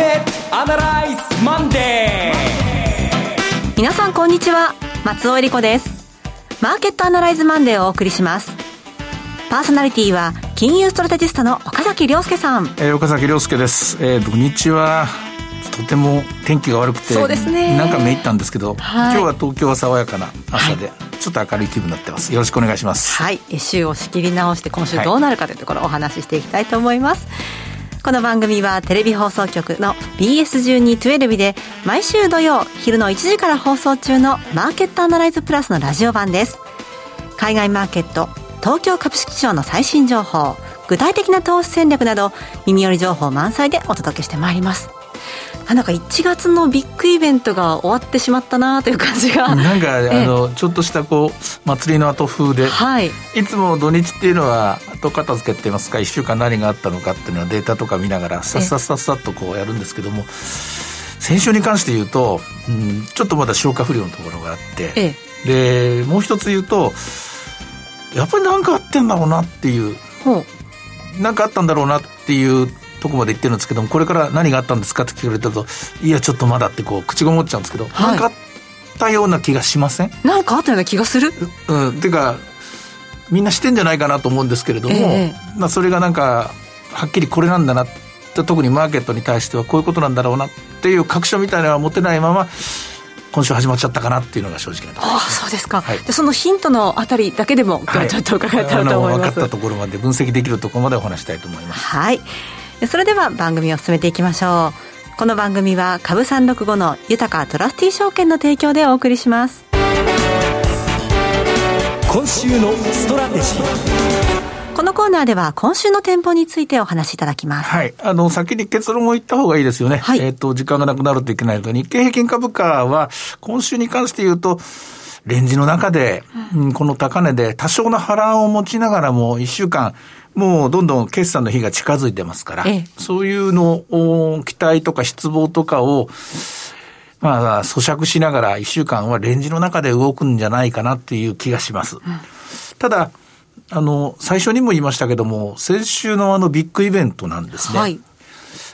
ケットアナライズマンデー皆さんこんにちは。松尾英里子です。マーケットアナライズマンデーをお送りします。パーソナリティは金融ストラテジストの岡崎良介さん、えー、岡崎良介です、えー、土日はとても天気が悪くてそうですね。なんか滅入ったんですけど、はい、今日は東京は爽やかな朝で、はい、ちょっと明るい気分になってます。よろしくお願いします。はい。週を仕切り直して今週どうなるかというところをお話ししていきたいと思います、この番組はテレビ放送局の BS1212 で毎週土曜昼の1時から放送中のマーケットアナライズプラスのラジオ版です。海外マーケット東京株式市場の最新情報具体的な投資戦略など耳寄り情報満載でお届けしてまいります。なんか1月のビッグイベントが終わってしまったなという感じが。なんかあのちょっとしたこう祭りの後風で、はい、いつも土日っていうのは後片付けって言いますか1週間何があったのかっていうのはデータとか見ながらさっさっさっさっとこうやるんですけども先週に関して言うと、うん、ちょっとまだ消化不良のところがあって、でもう一つ言うとやっぱり何かあってんだろうなっていう何かあったんだろうなっていうとこまで言ってるんですけどもこれから何があったんですかって聞かれたといやちょっとまだってこう口が持っちゃうんですけど、はい、かあったような気がしません？なんかあったような気がする？うんっていうかみんなしてんじゃないかなと思うんですけれども、えー、まあ、それがなんかはっきりこれなんだな特にマーケットに対してはこういうことなんだろうなっていう確証みたいなのは持てないまま今週始まっちゃったかなっていうのが正直なところです。あそうですか。はい、でそのヒントのあたりだけでも、今日ちょっと伺えたらと思います。分かったところまで分析できるところまでお話したいと思います。はい。それでは番組を進めていきましょうこの番組は株三六五の豊トラスティ証券の提供でお送りします今週のストラテジーこのコーナーでは今週の展望についてお話しいただきます。はい。あの、先に結論を言った方がいいですよね。はい、えっ、ー、と、時間がなくなるといけないのと、日経平均株価は、今週に関して言うと、レンジの中で、うん、この高値で多少の波乱を持ちながらも、一週間、もうどんどん決算の日が近づいてますから、ええ、そういうのを、期待とか失望とかを、まあ、咀嚼しながら一週間はレンジの中で動くんじゃないかなっていう気がします。うん、ただ、あの、最初にも言いましたけども、先週のあのビッグイベントなんですね。はい、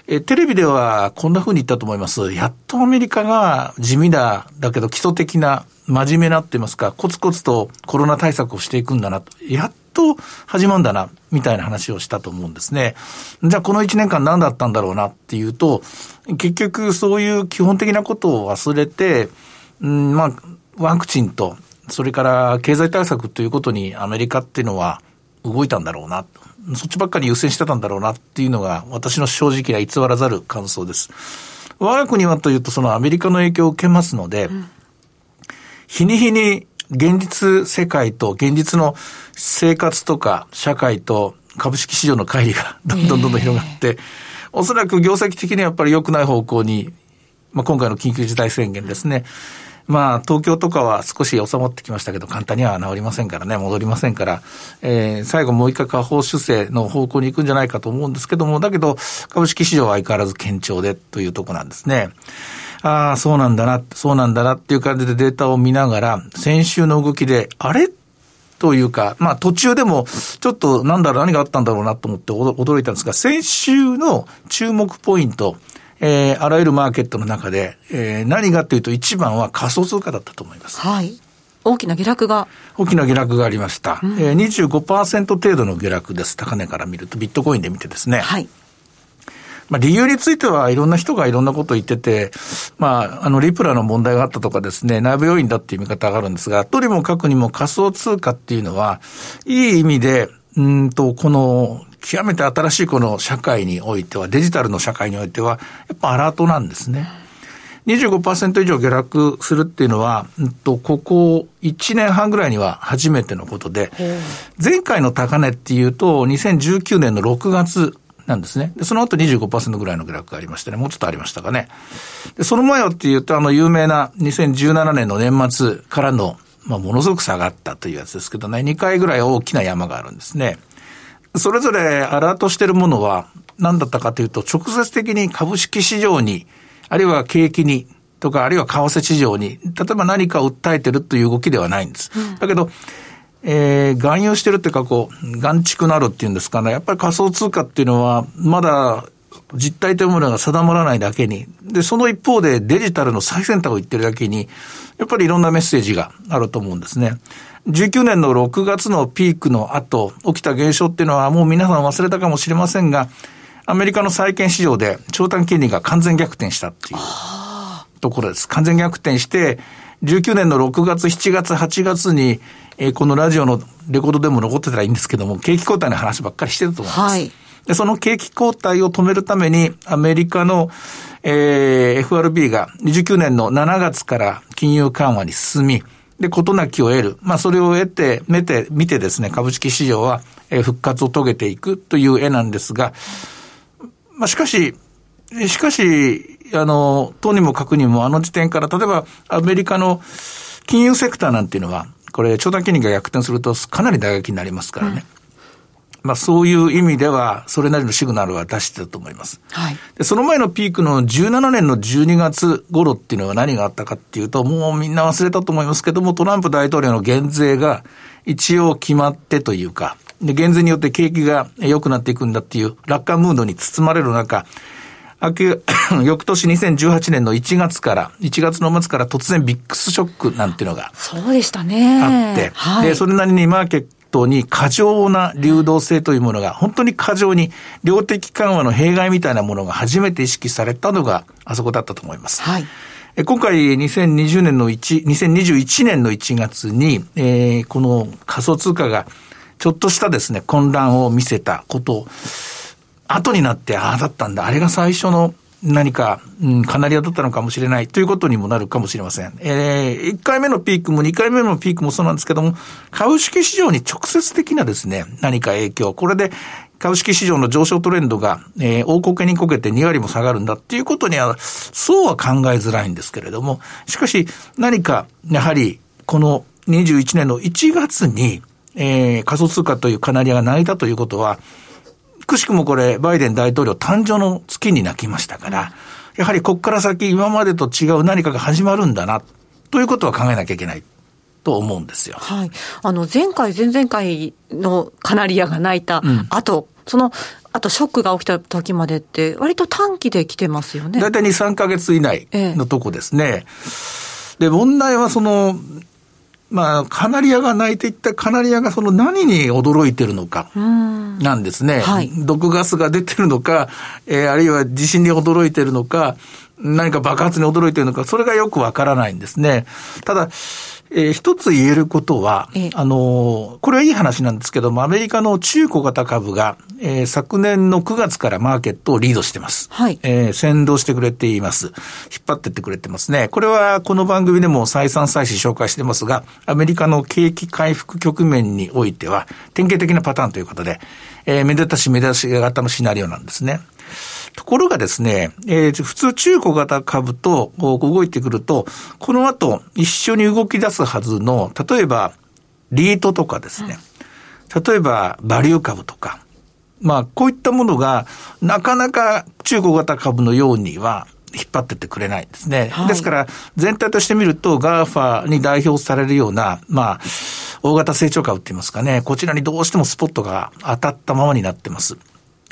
えテレビではこんな風に言ったと思います。やっとアメリカが地味だ、だけど基礎的な、真面目なって言いますか、コツコツとコロナ対策をしていくんだなと。やっと始まるんだな、みたいな話をしたと思うんですね。じゃあこの1年間何だったんだろうなっていうと、結局そういう基本的なことを忘れて、うん、まあ、ワクチンと、それから経済対策ということにアメリカっていうのは動いたんだろうな。そっちばっかり優先してたんだろうなっていうのが私の正直な偽らざる感想です。我が国はというとそのアメリカの影響を受けますので、うん、日に日に現実世界と現実の生活とか社会と株式市場の乖離が どんどんどんどん広がって、おそらく業績的にはやっぱり良くない方向に、まあ、今回の緊急事態宣言ですね。まあ、東京とかは少し収まってきましたけど、簡単には治りませんからね、戻りませんから、えー、最後もう一回下方修正の方向に行くんじゃないかと思うんですけども、だけど、株式市場は相変わらず堅調でというとこなんですね。ああ、そうなんだな、そうなんだなっていう感じでデータを見ながら、先週の動きで、あれ？というか、まあ途中でも、ちょっとなんだろう、何があったんだろうなと思って驚いたんですが、先週の注目ポイント、えー、あらゆるマーケットの中で、えー、何がというと一番は仮想通貨だったと思います。はい。大きな下落が。大きな下落がありました。うん、えー、25%程度の下落です。高値から見ると、ビットコインで見てですね。はい。まあ、理由についてはいろんな人がいろんなことを言ってて、まあ、あの、リプラの問題があったとかですね、内部要因だっていう見方があるんですが、とにもかくにも仮想通貨っていうのは、いい意味で、うんと、この、極めて新しいこの社会においては、デジタルの社会においては、やっぱアラートなんですね。25%以上下落するっていうのは、うんと、ここ1年半ぐらいには初めてのことで、前回の高値っていうと、2019年の6月なんですね。で、その後25%ぐらいの下落がありましてね、もうちょっとありましたかね。で、その前はっていうと、あの、有名な2017年の年末からの、まあ、ものすごく下がったというやつですけどね、2回ぐらい大きな山があるんですね。それぞれアラートしてるものは、何だったかというと、直接的に株式市場に、あるいは景気に、とか、あるいは為替市場に、例えば何かを訴えてるという動きではないんです。うん、だけど、えー、含有してるっていうか、こう、眼蓄なるっていうんですかね。やっぱり仮想通貨っていうのは、まだ実態というものが定まらないだけに、で、その一方でデジタルの最先端を言ってるだけに、やっぱりいろんなメッセージがあると思うんですね。19年の6月のピークの後、起きた現象っていうのはもう皆さん忘れたかもしれませんが、アメリカの債券市場で長短金利が完全逆転したっていうところです。完全逆転して、19年の6月、7月、8月に、えー、このラジオのレコードでも残ってたらいいんですけども、景気後退の話ばっかりしてると思います。はい。で、その景気後退を止めるために、アメリカの、えー、FRB が29年の7月から金融緩和に進み、で、事なきを得る。まあ、それを得て、見て、見てですね、株式市場は、えー、復活を遂げていくという絵なんですが、まあ、しかし、しかし、あの、とにもかくにもあの時点から、例えばアメリカの金融セクターなんていうのは、これ、長短金利が逆転するとかなり打撃になりますからね。うん、まあそういう意味では、それなりのシグナルは出してると思います。はい。で、その前のピークの17年の12月頃っていうのは何があったかっていうと、もうみんな忘れたと思いますけども、トランプ大統領の減税が一応決まってというか、で、減税によって景気が良くなっていくんだっていう楽観ムードに包まれる中、翌年2018年の1月から、1月の末から突然ビックスショックなんていうのが。そうでしたね。あって、はい、で、それなりにマーケットに過剰な流動性というものが、本当に過剰に量的緩和の弊害みたいなものが初めて意識されたのがあそこだったと思います。はい。今回2020年の1、2021年の1月に、えー、この仮想通貨がちょっとしたですね、混乱を見せたことを、後になって、ああだったんだ、あれが最初の何か、うん、カナリアだったのかもしれないということにもなるかもしれません。えー、1回目のピークも2回目のピークもそうなんですけども、株式市場に直接的なですね、何か影響、これで株式市場の上昇トレンドが、えー、大こけにこけて2割も下がるんだっていうことには、そうは考えづらいんですけれども、しかし何か、やはり、この21年の1月に、えー、仮想通貨というカナリアが泣いたということは、くしくもこれ、バイデン大統領誕生の月に泣きましたから、やはりここから先今までと違う何かが始まるんだな、ということは考えなきゃいけない。と思うんですよ。はい。あの、前回、前々回のカナリアが泣いた後、うん、その、あとショックが起きた時までって、割と短期で来てますよね。大体2、3か月以内のとこですね。ええ、で、問題はその、まあ、カナリアが泣いていったカナリアがその何に驚いてるのか、なんですね。はい、毒ガスが出てるのか、えー、あるいは地震に驚いてるのか、何か爆発に驚いてるのか、それがよくわからないんですね。ただ、えー、一つ言えることは、あの、これはいい話なんですけども、アメリカの中小型株が、えー、昨年の9月からマーケットをリードしてます。はい。えー、先導してくれています。引っ張ってってくれてますね。これはこの番組でも再三再四紹介してますが、アメリカの景気回復局面においては、典型的なパターンということで、えー、めでたしめでたし型のシナリオなんですね。ところがですね、えー、普通中古型株と動いてくると、この後一緒に動き出すはずの、例えば、リートとかですね、例えばバリュー株とか、まあ、こういったものが、なかなか中小型株のようには、引っ張ってってくれないんですね。はい、ですから、全体として見ると、 GAFA に代表されるような、まあ、大型成長株って言いますかね、こちらにどうしてもスポットが当たったままになってます。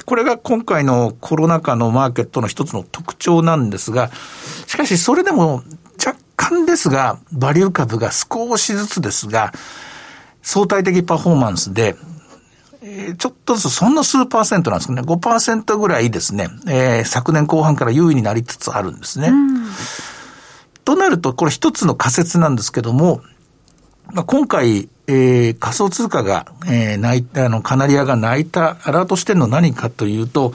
これが今回のコロナ禍のマーケットの一つの特徴なんですが、しかしそれでも若干ですが、バリュー株が少しずつですが、相対的パフォーマンスで、えー、ちょっとずつそんな数パーセントなんですけどね、5%ぐらいですね、えー、昨年後半から優位になりつつあるんですね。となると、これ一つの仮説なんですけども、まあ、今回、えー、仮想通貨が、えー、泣いた、あの、カナリアが泣いた、アラートしてるの何かというと、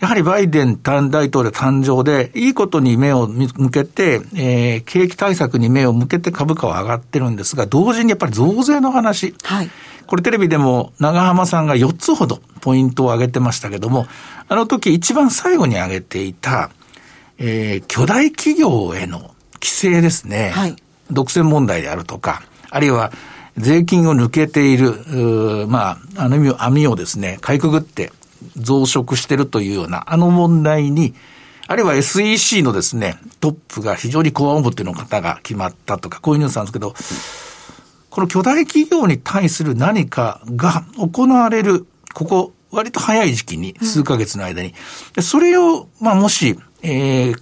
やはりバイデン大統領誕生で、いいことに目を向けて、えー、景気対策に目を向けて株価は上がってるんですが、同時にやっぱり増税の話。はい。これテレビでも長浜さんが4つほどポイントを挙げてましたけども、あの時一番最後に挙げていた、えー、巨大企業への規制ですね。はい。独占問題であるとか、あるいは税金を抜けている、まあ、あの意味、網をですね、かいくぐって増殖してるというような、あの問題に、あるいは SEC のですね、トップが非常にコア表の方が決まったとか、こういうニュースなんですけど、この巨大企業に対する何かが行われる、ここ、割と早い時期に、数ヶ月の間に。でそれを、まあ、もし、え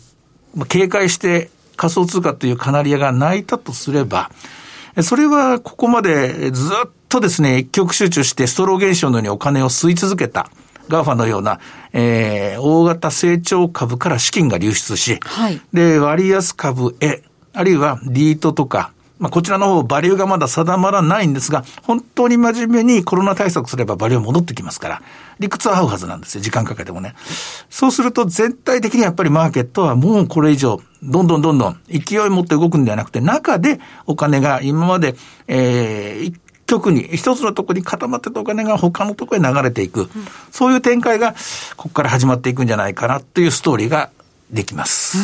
ー、警戒して仮想通貨というカナリアが鳴いたとすれば、それはここまでずっとですね、一極集中してストロー現象のようにお金を吸い続けた。 GAFA のような、えー、大型成長株から資金が流出し、はい、で、割安株へ、あるいはリートとか、まあ、こちらの方、バリューがまだ定まらないんですが、本当に真面目にコロナ対策すればバリュー戻ってきますから、理屈は合うはずなんですよ、時間かけてもね。そうすると全体的にやっぱりマーケットはもうこれ以上、どんどんどんどん勢い持って動くんではなくて、中でお金が今まで、えー、一局に、一つのとこに固まってたお金が他のところへ流れていく、うん、そういう展開がここから始まっていくんじゃないかなというストーリーができます。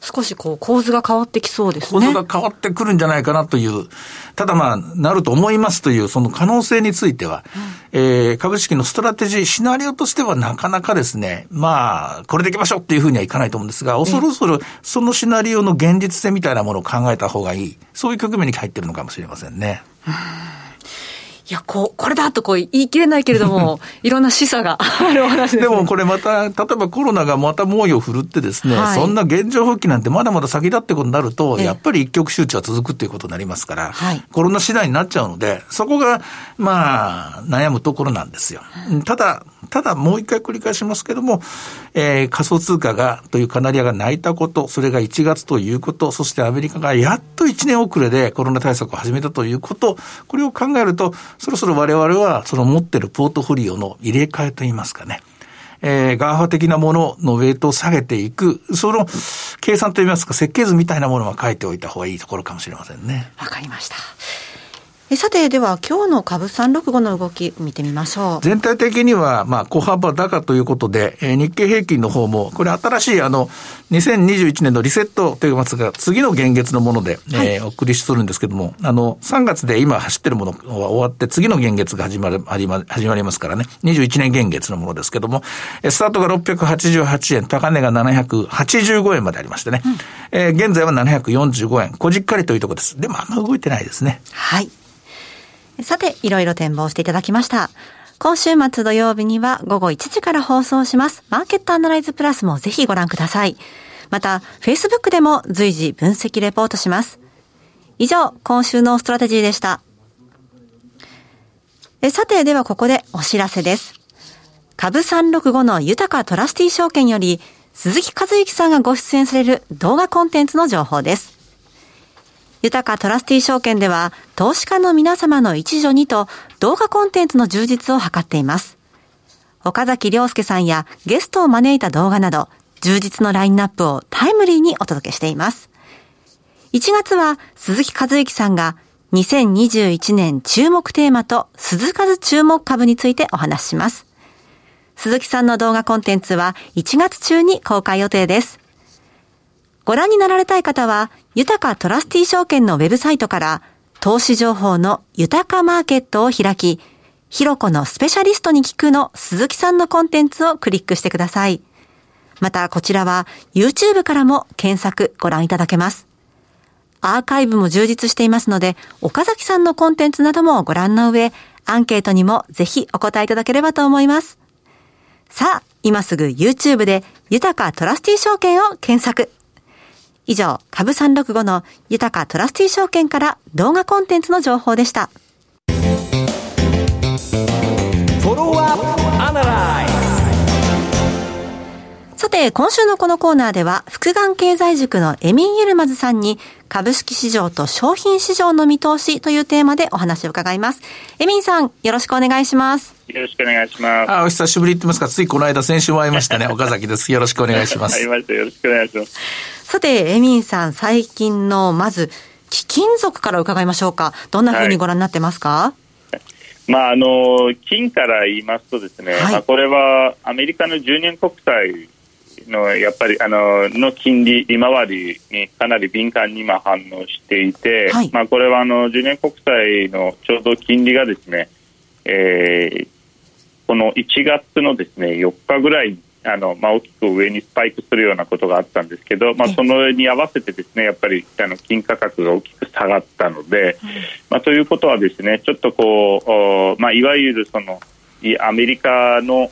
少しこう構図が変わってきそうですね。構図が変わってくるんじゃないかなという、ただまあ、なると思いますという、その可能性については、うん、えー、株式のストラテジー、シナリオとしてはなかなかですね、まあ、これでいきましょうっていうふうにはいかないと思うんですが、恐る恐るそのシナリオの現実性みたいなものを考えた方がいい、そういう局面に入ってるのかもしれませんね。うんいや、こう、これだとこう言い切れないけれども、いろんな示唆が あるお話です、ね、でもこれまた、例えばコロナがまた猛威を振るってですね、はい、そんな現状復帰なんてまだまだ先だってことになると、やっぱり一極集中は続くっていうことになりますから、はい、コロナ次第になっちゃうので、そこが、まあ、悩むところなんですよ。ただ、ただもう一回繰り返しますけども、えー、仮想通貨が、というカナリアが泣いたこと、それが1月ということ、そしてアメリカがやっと1年遅れでコロナ対策を始めたということ、これを考えると、そろそろ我々はその持ってるポートフォリオの入れ替えといいますかね。えー、 GAFA 的なもののウェイトを下げていく、その計算といいますか、設計図みたいなものは書いておいた方がいいところかもしれませんね。わかりました。えさて、では今日の株365の動き見てみましょう。全体的には、まあ、小幅高ということで、えー、日経平均の方も、これ新しいあの、2021年のリセットというますが、次の限月のもので、はい、えー、お送りするんですけども、あの、3月で今走ってるものは終わって、次の限月が始まる、始ま始まりますからね、21年限月のものですけども、スタートが688円、高値が785円までありましてね、うん、えー、現在は745円、小じっかりというところです。でもあんま動いてないですね。はい。さて、いろいろ展望していただきました。今週末土曜日には午後1時から放送します。マーケットアナライズプラスもぜひご覧ください。また、Facebook でも随時分析レポートします。以上、今週のストラテジーでした。えさて、ではここでお知らせです。株365の豊かトラスティ証券より、鈴木和之さんがご出演される動画コンテンツの情報です。豊かトラスティ証券では、投資家の皆様の一助にと動画コンテンツの充実を図っています。岡崎良介さんやゲストを招いた動画など、充実のラインナップをタイムリーにお届けしています。1月は鈴木和之さんが2021年注目テーマと鈴数注目株についてお話しします。鈴木さんの動画コンテンツは1月中に公開予定です。ご覧になられたい方は、豊かトラスティ証券のウェブサイトから、投資情報の豊かマーケットを開き、ひろこのスペシャリストに聞くの鈴木さんのコンテンツをクリックしてください。またこちらは YouTube からも検索ご覧いただけます。アーカイブも充実していますので、岡崎さんのコンテンツなどもご覧の上、アンケートにもぜひお答えいただければと思います。さあ、今すぐ YouTube で豊かトラスティ証券を検索。以上、株365の豊かトラスティ証券から動画コンテンツの情報でした。さて、今週のこのコーナーでは、福眼経済塾のエミン・ユルマズさんに、株式市場と商品市場の見通しというテーマでお話を伺います。エミンさん、よろしくお願いします。よろしくお願いします。あ、お久しぶりって言いますか、ついこの間先週も会いましたね。岡崎です。よろしくお願いします。会いました。よろしくお願いします。さて、エミンさん、最近の、まず、貴金属から伺いましょうか。どんなふうにご覧になってますか、はい、まあ、あの、金から言いますとですね、はい、まあ、これはアメリカの10年国債のやっぱりあのの金利利回りにかなり敏感に今反応していて、はい、まあこれはあの10年国債のちょうど金利がですね、えー、この1月のですね4日ぐらいあのまあ、大きく上にスパイクするようなことがあったんですけど、まあ、そのに合わせてですねやっぱりあの金価格が大きく下がったので、まあ、ということはですねちょっとこう、まあ、いわゆるそのアメリカの、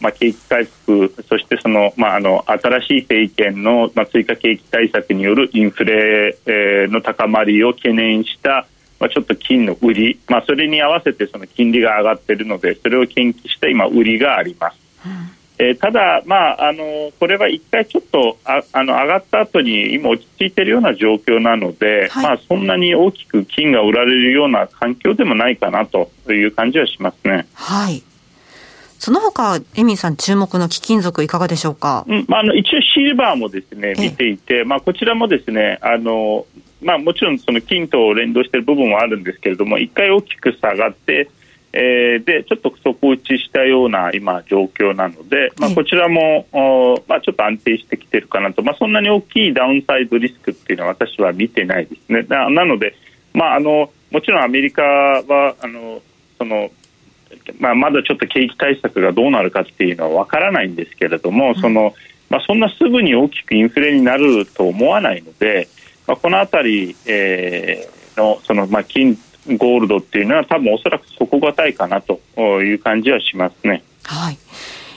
まあ、景気回復そしてその、まあ、あの新しい政権の、まあ、追加景気対策によるインフレ、えー、の高まりを懸念したまあ、ちょっと金の売り、まあ、それに合わせてその金利が上がっているのでそれを研究した今売りがあります。うんえー、ただ、まあ、あのこれは一回ちょっとああの上がった後に今、落ち着いているような状況なので、はい、まあ、そんなに大きく金が売られるような環境でもないかなという感じはしますね。はい。その他、エミンさん、注目の貴金属、いかがでしょうか、うんまあ、あの一応、シルバーもですね見ていて、まあ、こちらもですねあの、まあ、もちろんその金と連動している部分はあるんですけれども、一回大きく下がって、えー、でちょっと底打ちしたような今、状況なので、まあ、こちらも、まあ、ちょっと安定してきてるかなと、まあ、そんなに大きいダウンサイドリスクっていうのは私は見てないですね。ななので、まあ、あのもちろんアメリカはあのそのまあ、まだちょっと景気対策がどうなるかっていうのは分からないんですけれども、そのまあ、そんなすぐに大きくインフレになると思わないので、まあ、このあたり、えー、のその、まあ、金ゴールドっていうのは多分おそらく底堅いかなという感じはしますね。はい。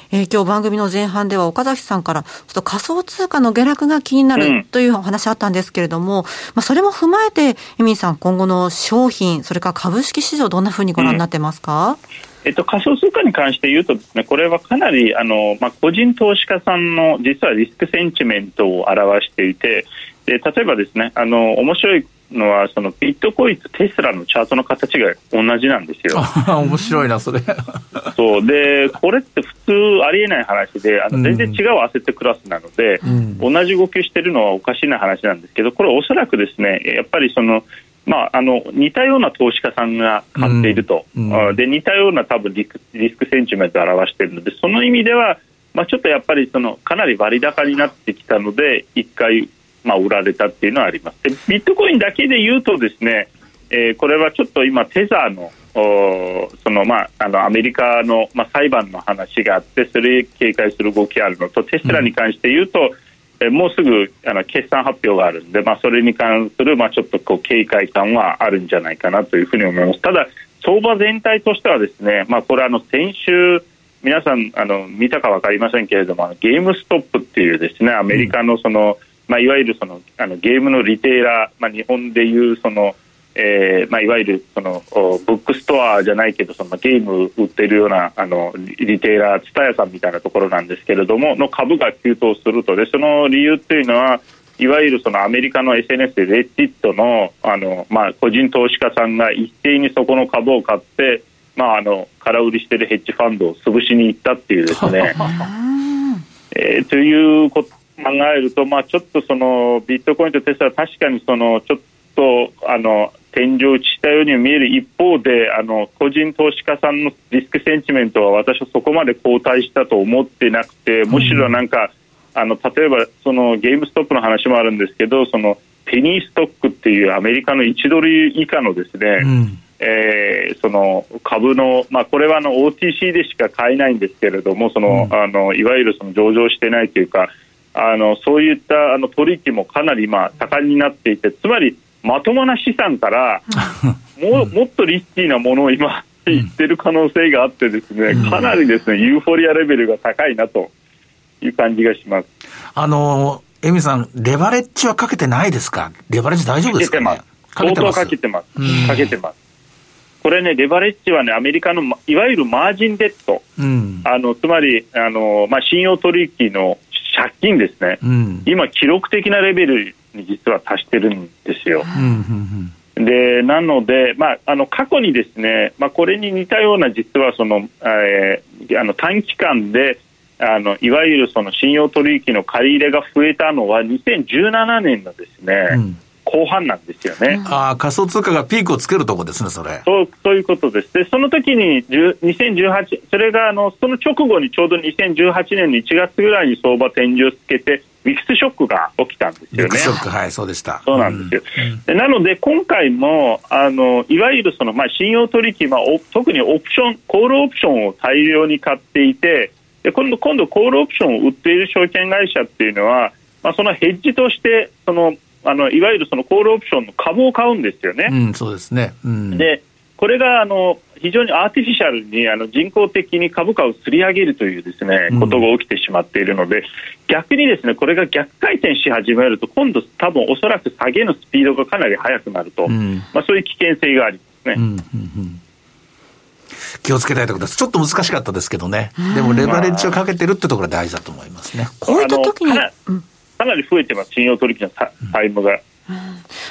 えー、今日番組の前半では岡崎さんからちょっと仮想通貨の下落が気になるというお話あったんですけれども、うん、まあそれも踏まえて、エミンさん今後の商品、それから株式市場どんなふうにご覧になってますか、うんえっと、仮想通貨に関して言うとですね、これはかなりあの、まあ、個人投資家さんの実はリスクセンチメントを表していて、で例えばですね、あの面白いのはそのビットコインとテスラのチャートの形が同じなんですよ。面白いなそれ。そう。でこれって普通ありえない話であの全然違うアセットクラスなので、うん、同じ動きしてるのはおかしな話なんですけどこれおそらくですねやっぱりそのまあ、あの似たような投資家さんが買っていると、うん。うん、で似たような多分リスクリスクセンチメントを表しているのでその意味では、まあ、ちょっとやっぱりそのかなり割高になってきたので一回まあ、売られたっていうのはあります。でビットコインだけで言うとですね、えー、これはちょっと今テザーのそのまあ、あのアメリカの、まあ、裁判の話があってそれ警戒する動きがあるのとテスラに関して言うと、うん、えもうすぐあの決算発表があるんで、まあ、それに関する、まあ、ちょっとこう警戒感はあるんじゃないかなというふうに思います。ただ相場全体としてはですね、まあ、これあの先週皆さんあの見たか分かりませんけれどもゲームストップっていうですねアメリカのその、うんまあ、いわゆるそのあのゲームのリテーラー、まあ、日本でいうその、えーまあ、いわゆるそのブックストアじゃないけどそのゲーム売ってるようなあのリテーラー、ツタヤさんみたいなところなんですけれどもの株が急騰すると。でその理由っていうのはいわゆるそのアメリカの SNS でレッジットのあの、まあ、個人投資家さんが一斉にそこの株を買って、まあ、あの空売りしてるヘッジファンドを潰しに行ったっていうですね。えー、ということ考えると、まあ、ちょっとそのビットコインとテスラ確かにそのちょっとあの天井打ちしたように見える一方であの個人投資家さんのリスクセンチメントは私はそこまで後退したと思ってなくてむしろなんか、あの例えばそのゲームストップの話もあるんですけどそのペニーストックっていうアメリカの1ドル以下のですね、うん。えー、その株の、まあ、これはあの OTC でしか買えないんですけれどもその、うん、あのいわゆるその上場してないというかあのそういったあの取引もかなり今盛んになっていてつまりまともな資産からももっとリスキーなものを今言ってる可能性があってですねかなりですねユーフォリアレベルが高いなという感じがします。あのエミさん、レバレッジはかけてないですか？レバレッジ大丈夫ですか、ね、相当かけてます。かけてます。これね、レバレッジはね、アメリカのいわゆるマージンデッド、うん、あのつまりあの、まあ、信用取引の借金ですね、うん、今、記録的なレベルに実は達してるんですよ。でなので、まあ、あの過去にですね、まあ、これに似たような実はその、えー、あの短期間であのいわゆるその信用取引の借り入れが増えたのは2017年のですね、うん後半なんですよね。ああ、仮想通貨がピークをつけるとこですね、それ。そう、そういうことです。で、その時に、2018、それが、あの、その直後にちょうど2018年の1月ぐらいに相場天井をつけて、ミックスショックが起きたんですよね。ミックスショック、はい、そうでした。そうなんですよ。うん、なので、今回も、あの、いわゆるその、まあ、信用取引、まあ、特にオプション、コールオプションを大量に買っていて、で今度、今度、コールオプションを売っている証券会社っていうのは、まあ、そのヘッジとして、その、あのいわゆるそのコールオプションの株を買うんですよね。うん、そうですね、うん、でこれがあの非常にアーティフィシャルにあの人工的に株価を吊り上げるというですね、ことが起きてしまっているので逆にですねこれが逆回転し始めると今度多分おそらく下げのスピードがかなり速くなると、うん、まあ、そういう危険性がありますね。うんうんうん気をつけたいところです。ちょっと難しかったですけどね。でもレバレッジをかけてるってところが大事だと思いますね。こういった時に。かなり増えてます、信用取引のタイムが。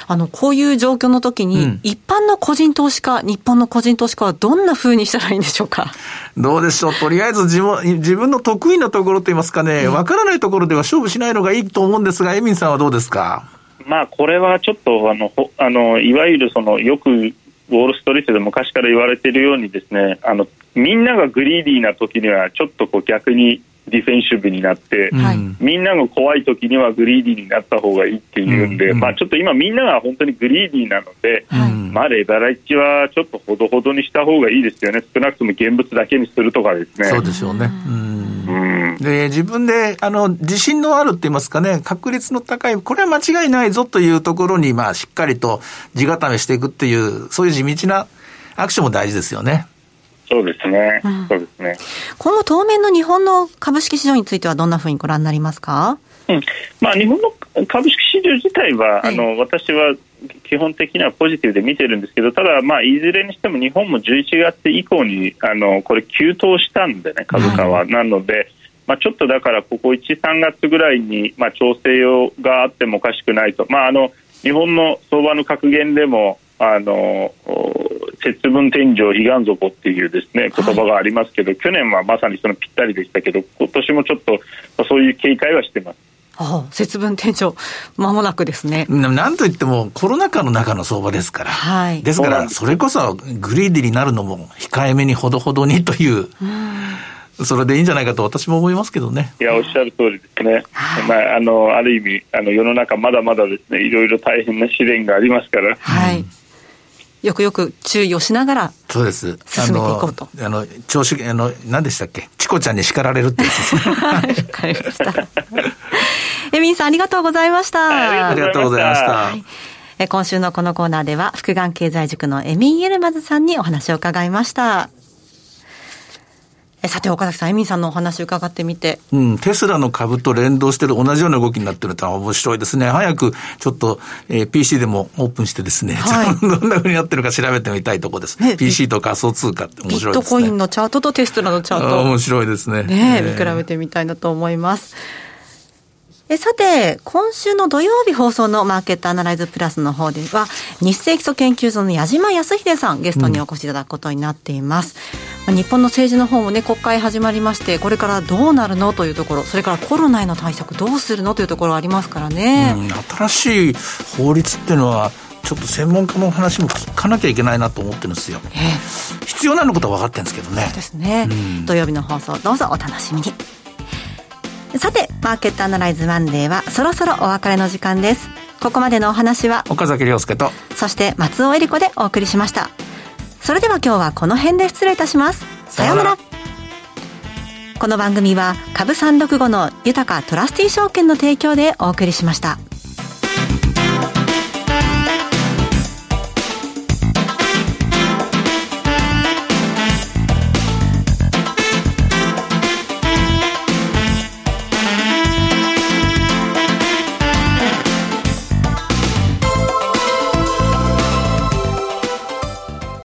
あの、こういう状況の時に、うん、一般の個人投資家、日本の個人投資家はどんなふうにしたらいいんでしょうか？どうでしょう。とりあえず自分自分の得意なところといいますかね、わ、からないところでは勝負しないのがいいと思うんですが、エミンさんはどうですか？まあ、これはちょっと、あの、あのいわゆるその、よく、ウォール・ストリートで昔から言われているようにですね、あの、みんながグリーディーな時には、ちょっとこう逆にディフェンシブになって、はい、みんなが怖い時にはグリーディーになった方がいいっていうんで、うん、まあ、ちょっと今、みんなが本当にグリーディーなので、はい、まあ、レバレッジはちょっとほどほどにした方がいいですよね、少なくとも現物だけにするとかですね。そうですよね、うん。で自分であの自信のあるって言いますかね、確率の高い、これは間違いないぞというところに、まあ、しっかりと地固めしていくっていう、そういう地道なアクションも大事ですよね。そうですね、うん、そうですね。今後当面の日本の株式市場についてはどんなふうにご覧になりますか？うん、まあ、日本の株式市場自体は、はい、あの私は基本的にはポジティブで見てるんですけどただ、まあ、いずれにしても日本も11月以降にあのこれ急騰したんでね株価は、はい、なので、まあ、ちょっとだからここ1、3月ぐらいに、まあ、調整があってもおかしくないと、まあ、あの日本の相場の格言でもあの節分天井彼岸底っていうですね言葉がありますけど、はい、去年はまさにそのぴったりでしたけど今年もちょっとそういう警戒はしてます。ああ節分天井、まもなくですね。なんといっても、コロナ禍の中の相場ですから。はい。ですから、それこそ、グリーディになるのも、控えめにほどほどにという、うそれでいいんじゃないかと私も思いますけどね。いや、おっしゃる通りですね。はい、まあ、あの、ある意味、あの、世の中まだまだですね、いろいろ大変な試練がありますから。はい。よくよく注意をしながら、そうです。進めていこうと。あの、調子、あの、何でしたっけ？チコちゃんに叱られるってやつですね。はい、わかりました。エミンさんありがとうございました。ありがとうございました。はい今週のこのコーナーでは、福眼経済塾のエミン・エルマズさんにお話を伺いました。さて、岡崎さん、エミンさんのお話伺ってみて。うん、テスラの株と連動してる同じような動きになってるとは面白いですね。早くちょっと、えー、PC でもオープンしてですね、はい、どんな風になってるか調べてみたいとこです。ね、PC と仮想通貨って面白いですね。ビットコインのチャートとテスラのチャート。面白いですね。ね、えー、見比べてみたいなと思います。えさて、今週の土曜日放送のマーケットアナライズプラスの方では、日清基礎研究所の矢島康秀さん、ゲストにお越しいただくことになっています。うん、日本の政治の方もね、国会始まりまして、これからどうなるのというところ、それからコロナへの対策どうするのというところありますからね。うん、新しい法律っていうのは、ちょっと専門家の話も聞かなきゃいけないなと思ってるんですよ。えー、必要なのことは分かってるんですけどね。そうですね、うん、土曜日の放送どうぞお楽しみに。さてマーケットアナライズマンデーはそろそろお別れの時間です。ここまでのお話は岡崎亮介とそして松尾恵里子でお送りしました。それでは今日はこの辺で失礼いたします。さようなら。この番組は株三六五の豊かトラスティ証券の提供でお送りしました。